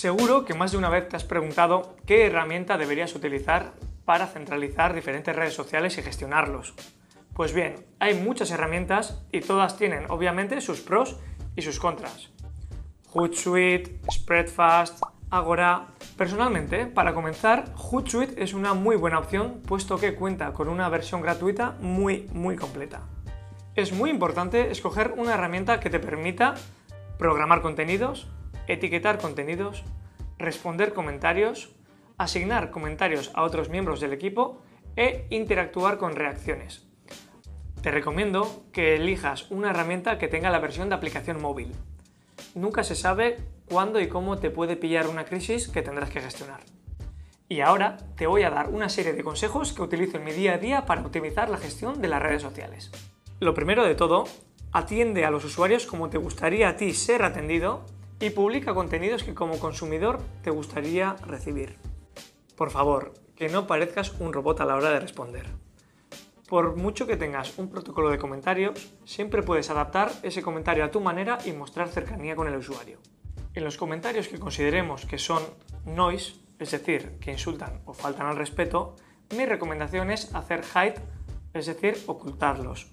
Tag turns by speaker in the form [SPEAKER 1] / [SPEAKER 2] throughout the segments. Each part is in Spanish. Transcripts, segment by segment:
[SPEAKER 1] Seguro que más de una vez te has preguntado qué herramienta deberías utilizar para centralizar diferentes redes sociales y gestionarlos. Pues bien, hay muchas herramientas y todas tienen obviamente sus pros y sus contras. Hootsuite, Spreadfast, Agora. Personalmente, para comenzar, Hootsuite es una muy buena opción puesto que cuenta con una versión gratuita muy muy completa. Es muy importante escoger una herramienta que te permita programar contenidos, etiquetar contenidos, responder comentarios, asignar comentarios a otros miembros del equipo e interactuar con reacciones. Te recomiendo que elijas una herramienta que tenga la versión de aplicación móvil. Nunca se sabe cuándo y cómo te puede pillar una crisis que tendrás que gestionar. Y ahora te voy a dar una serie de consejos que utilizo en mi día a día para optimizar la gestión de las redes sociales. Lo primero de todo, atiende a los usuarios como te gustaría a ti ser atendido y publica contenidos que como consumidor te gustaría recibir. Por favor, que no parezcas un robot a la hora de responder. Por mucho que tengas un protocolo de comentarios, siempre puedes adaptar ese comentario a tu manera y mostrar cercanía con el usuario. En los comentarios que consideremos que son noise, es decir, que insultan o faltan al respeto, mi recomendación es hacer hide, es decir, ocultarlos.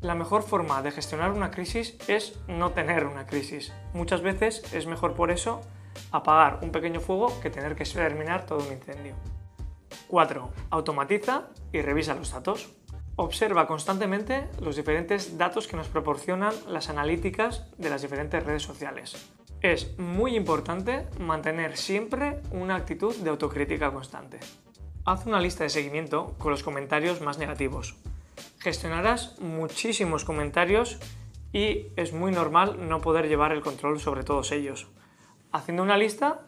[SPEAKER 1] La mejor forma de gestionar una crisis es no tener una crisis. Muchas veces es mejor por eso apagar un pequeño fuego que tener que terminar todo un incendio. 4. Automatiza y revisa los datos. Observa constantemente los diferentes datos que nos proporcionan las analíticas de las diferentes redes sociales. Es muy importante mantener siempre una actitud de autocrítica constante. Haz una lista de seguimiento con los comentarios más negativos. Gestionarás muchísimos comentarios y es muy normal no poder llevar el control sobre todos ellos. Haciendo una lista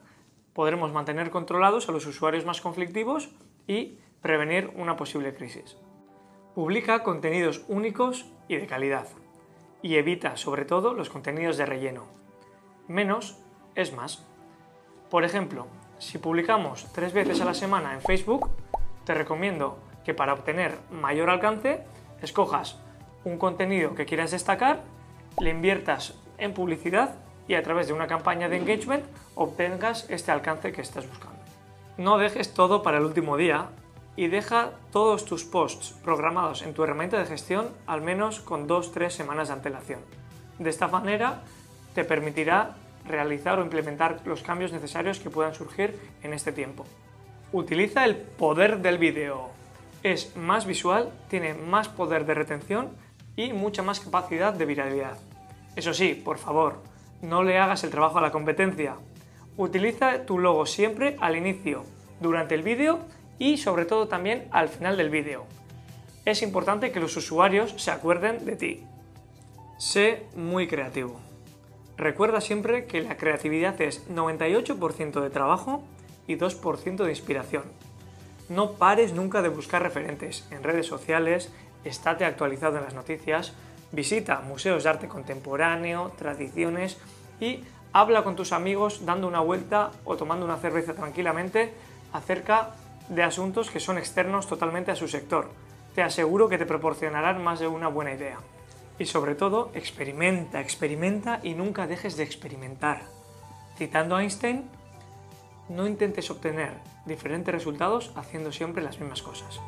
[SPEAKER 1] podremos mantener controlados a los usuarios más conflictivos y prevenir una posible crisis. Publica contenidos únicos y de calidad. Y evita sobre todo los contenidos de relleno. Menos es más. Por ejemplo, si publicamos tres veces a la semana en Facebook, te recomiendo que para obtener mayor alcance escojas un contenido que quieras destacar, le inviertas en publicidad y a través de una campaña de engagement obtengas este alcance que estás buscando. No dejes todo para el último día y deja todos tus posts programados en tu herramienta de gestión al menos con 2-3 semanas de antelación. De esta manera te permitirá realizar o implementar los cambios necesarios que puedan surgir en este tiempo. Utiliza el poder del vídeo. Es más visual, tiene más poder de retención y mucha más capacidad de viralidad. Eso sí, por favor, no le hagas el trabajo a la competencia. Utiliza tu logo siempre al inicio, durante el vídeo y sobre todo también al final del vídeo. Es importante que los usuarios se acuerden de ti. Sé muy creativo. Recuerda siempre que la creatividad es 98% de trabajo y 2% de inspiración. No pares nunca de buscar referentes en redes sociales, estate actualizado en las noticias, visita museos de arte contemporáneo, tradiciones y habla con tus amigos dando una vuelta o tomando una cerveza tranquilamente acerca de asuntos que son externos totalmente a su sector. Te aseguro que te proporcionarán más de una buena idea. Y sobre todo, experimenta, experimenta y nunca dejes de experimentar. Citando a Einstein, no intentes obtener diferentes resultados haciendo siempre las mismas cosas.